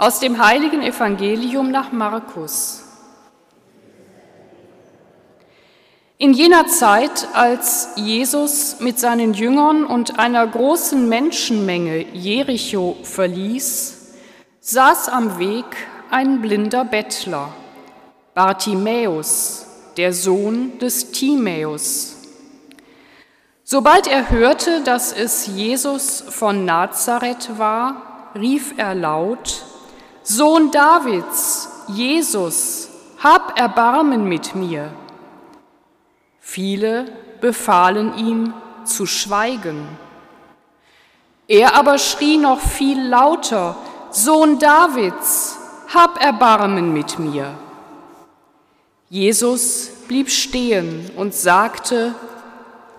Aus dem heiligen Evangelium nach Markus. In jener Zeit, als Jesus mit seinen Jüngern und einer großen Menschenmenge Jericho verließ, saß am Weg ein blinder Bettler, Bartimäus, der Sohn des Timäus. Sobald er hörte, dass es Jesus von Nazareth war, rief er laut, Sohn Davids, Jesus, hab Erbarmen mit mir. Viele befahlen ihm zu schweigen. Er aber schrie noch viel lauter, Sohn Davids, hab Erbarmen mit mir. Jesus blieb stehen und sagte,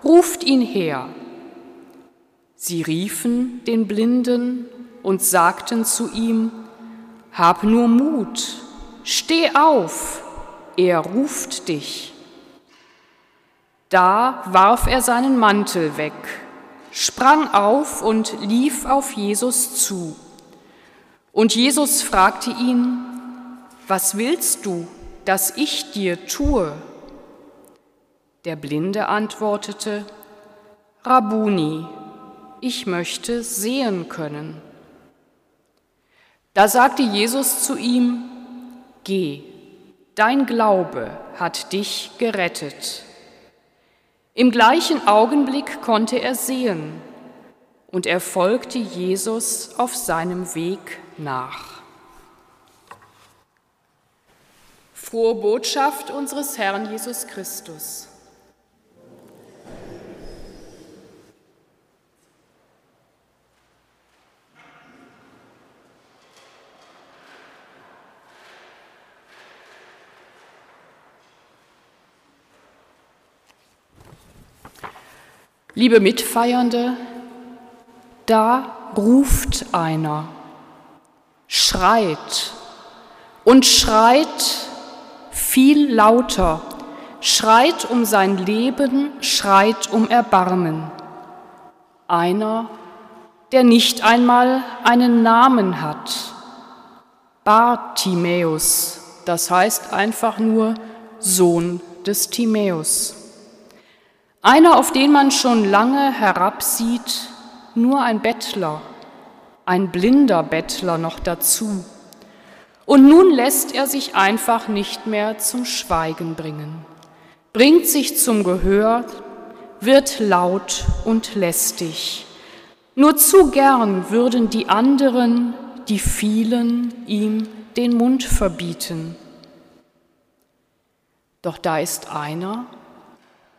ruft ihn her. Sie riefen den Blinden und sagten zu ihm, hab nur Mut, steh auf, er ruft dich. Da warf er seinen Mantel weg, sprang auf und lief auf Jesus zu. Und Jesus fragte ihn, was willst du, dass ich dir tue? Der Blinde antwortete, Rabuni, ich möchte sehen können. Da sagte Jesus zu ihm, Geh, dein Glaube hat dich gerettet. Im gleichen Augenblick konnte er sehen und er folgte Jesus auf seinem Weg nach. Frohe Botschaft unseres Herrn Jesus Christus. Liebe Mitfeiernde, da ruft einer, schreit und schreit viel lauter, schreit um sein Leben, schreit um Erbarmen. Einer, der nicht einmal einen Namen hat, Bartimäus, das heißt einfach nur Sohn des Timäus. Einer, auf den man schon lange herabsieht, nur ein Bettler, ein blinder Bettler noch dazu. Und nun lässt er sich einfach nicht mehr zum Schweigen bringen, bringt sich zum Gehör, wird laut und lästig. Nur zu gern würden die anderen, die vielen, ihm den Mund verbieten. Doch da ist einer,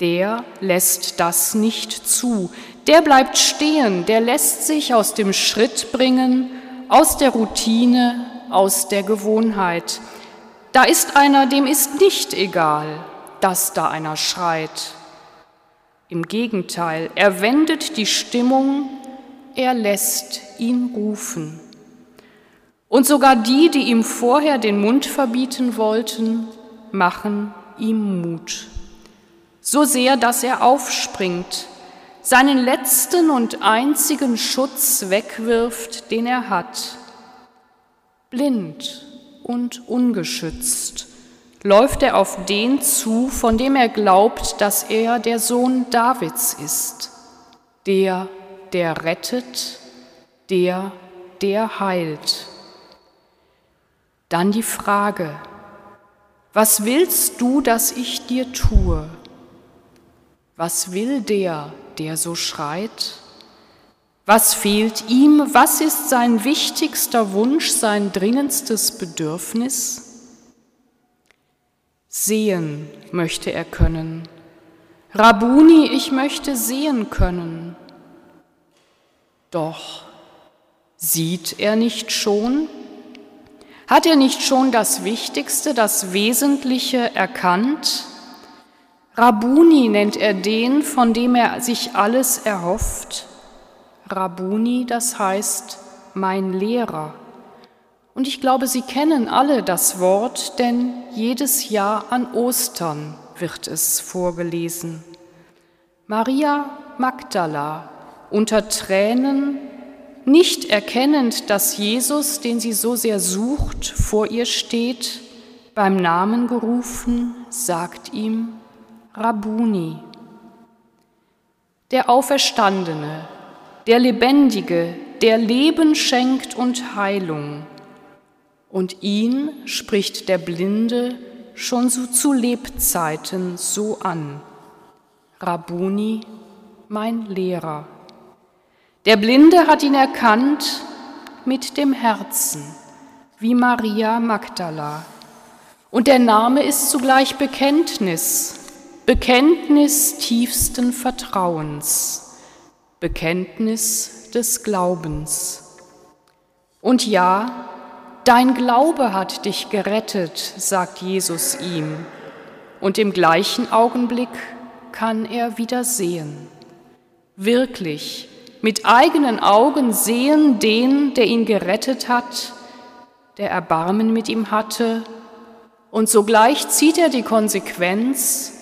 der lässt das nicht zu. Der bleibt stehen, der lässt sich aus dem Schritt bringen, aus der Routine, aus der Gewohnheit. Da ist einer, dem ist nicht egal, dass da einer schreit. Im Gegenteil, er wendet die Stimmung, er lässt ihn rufen. Und sogar die, die ihm vorher den Mund verbieten wollten, machen ihm Mut so sehr, dass er aufspringt, seinen letzten und einzigen Schutz wegwirft, den er hat. Blind und ungeschützt läuft er auf den zu, von dem er glaubt, dass er der Sohn Davids ist, der, der rettet, der, der heilt. Dann die Frage, was willst du, dass ich dir tue? Was will der, der so schreit? Was fehlt ihm? Was ist sein wichtigster Wunsch, sein dringendstes Bedürfnis? Sehen möchte er können. Rabuni, ich möchte sehen können. Doch sieht er nicht schon? Hat er nicht schon das Wichtigste, das Wesentliche erkannt? Rabuni nennt er den, von dem er sich alles erhofft. Rabuni, das heißt mein Lehrer. Und ich glaube, Sie kennen alle das Wort, denn jedes Jahr an Ostern wird es vorgelesen. Maria Magdala unter Tränen nicht erkennend, dass Jesus, den sie so sehr sucht, vor ihr steht, beim Namen gerufen, sagt ihm Rabuni. Der Auferstandene, der Lebendige, der Leben schenkt und Heilung. Und ihn spricht der Blinde schon so zu Lebzeiten so an. Rabuni, mein Lehrer. Der Blinde hat ihn erkannt mit dem Herzen, wie Maria Magdala. Und der Name ist zugleich Bekenntnis, Bekenntnis tiefsten Vertrauens, Bekenntnis des Glaubens. Und ja, dein Glaube hat dich gerettet, sagt Jesus ihm, und im gleichen Augenblick kann er wieder sehen. Wirklich, mit eigenen Augen sehen den, der ihn gerettet hat, der Erbarmen mit ihm hatte, und sogleich zieht er die Konsequenz,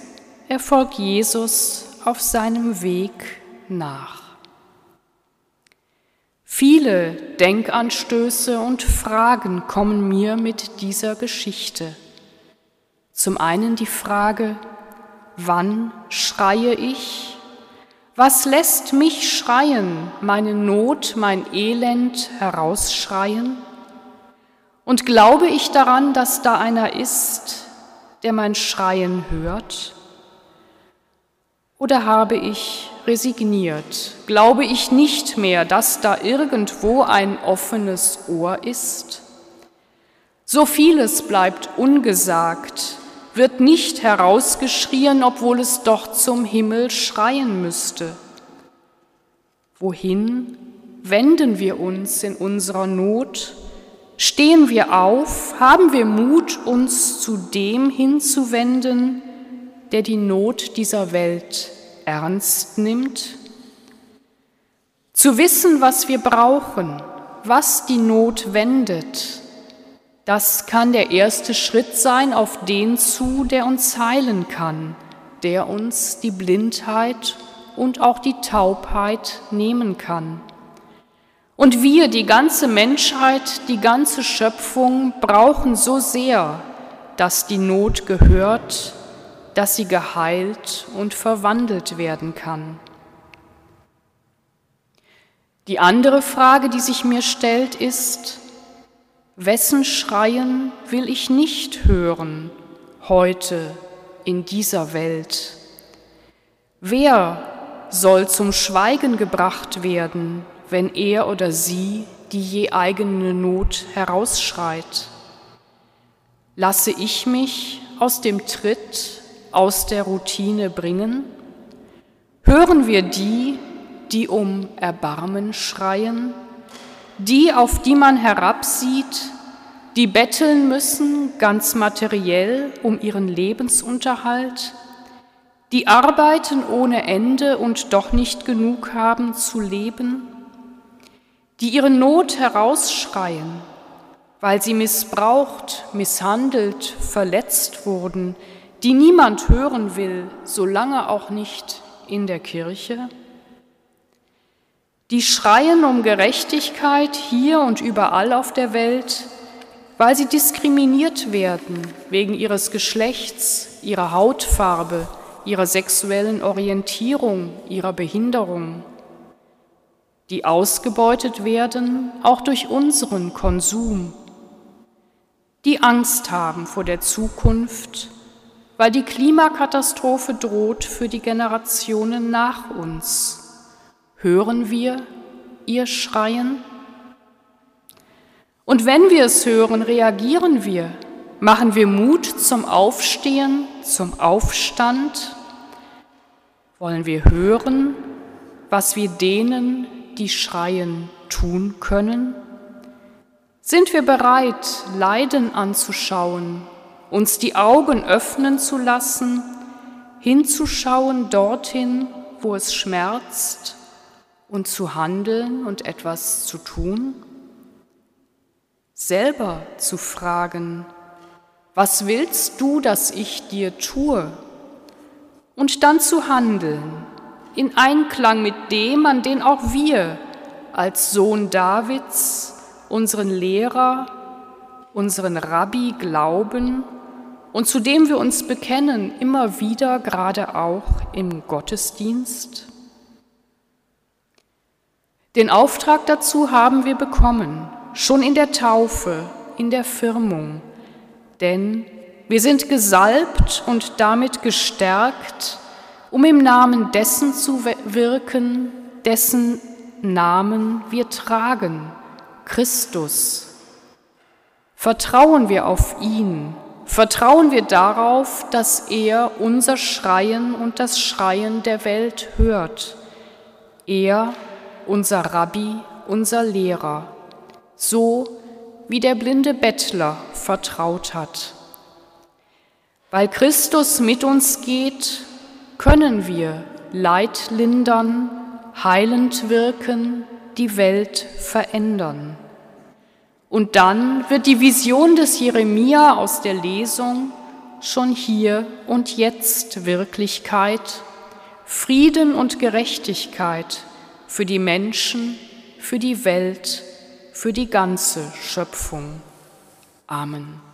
er folgt Jesus auf seinem Weg nach. Viele Denkanstöße und Fragen kommen mir mit dieser Geschichte. Zum einen die Frage, wann schreie ich? Was lässt mich schreien, meine Not, mein Elend herausschreien? Und glaube ich daran, dass da einer ist, der mein Schreien hört? Oder habe ich resigniert? Glaube ich nicht mehr, dass da irgendwo ein offenes Ohr ist? So vieles bleibt ungesagt, wird nicht herausgeschrien, obwohl es doch zum Himmel schreien müsste. Wohin wenden wir uns in unserer Not? Stehen wir auf? Haben wir Mut, uns zu dem hinzuwenden, der die Not dieser Welt ernst nimmt? Zu wissen, was wir brauchen, was die Not wendet, das kann der erste Schritt sein auf den zu, der uns heilen kann, der uns die Blindheit und auch die Taubheit nehmen kann. Und wir, die ganze Menschheit, die ganze Schöpfung, brauchen so sehr, dass die Not gehört, dass sie geheilt und verwandelt werden kann. Die andere Frage, die sich mir stellt, ist, Wessen Schreien will ich nicht hören heute in dieser Welt? Wer soll zum Schweigen gebracht werden, wenn er oder sie die je eigene Not herausschreit? Lasse ich mich aus dem Tritt, aus der Routine bringen? Hören wir die, die um Erbarmen schreien? die, auf die man herabsieht, die betteln müssen, ganz materiell, um ihren Lebensunterhalt, die arbeiten ohne Ende und doch nicht genug haben zu leben, die ihre Not herausschreien, weil sie missbraucht, misshandelt, verletzt wurden, die niemand hören will, solange auch nicht in der Kirche? Die schreien um Gerechtigkeit hier und überall auf der Welt, weil sie diskriminiert werden wegen ihres Geschlechts, ihrer Hautfarbe, ihrer sexuellen Orientierung, ihrer Behinderung, die ausgebeutet werden, auch durch unseren Konsum, die Angst haben vor der Zukunft, weil die Klimakatastrophe droht für die Generationen nach uns. Hören wir ihr Schreien? Und wenn wir es hören, reagieren wir, machen wir Mut zum Aufstehen, zum Aufstand? Wollen wir hören, was wir denen, die schreien, tun können? Sind wir bereit, Leiden anzuschauen, uns die Augen öffnen zu lassen, hinzuschauen dorthin, wo es schmerzt und zu handeln und etwas zu tun? Selber zu fragen, was willst du, dass ich dir tue? Und dann zu handeln, in Einklang mit dem, an den auch wir als Sohn Davids unseren Lehrer, unseren Rabbi glauben und zu dem wir uns bekennen, immer wieder, gerade auch im Gottesdienst? Den Auftrag dazu haben wir bekommen, schon in der Taufe, in der Firmung, denn wir sind gesalbt und damit gestärkt, um im Namen dessen zu wirken, dessen Namen wir tragen, Christus. Vertrauen wir auf ihn, vertrauen wir darauf, dass er unser Schreien und das Schreien der Welt hört. Er, unser Rabbi, unser Lehrer, so wie der blinde Bettler vertraut hat. Weil Christus mit uns geht, können wir Leid lindern, heilend wirken, die Welt verändern. Und dann wird die Vision des Jeremia aus der Lesung schon hier und jetzt Wirklichkeit, Frieden und Gerechtigkeit für die Menschen, für die Welt, für die ganze Schöpfung. Amen.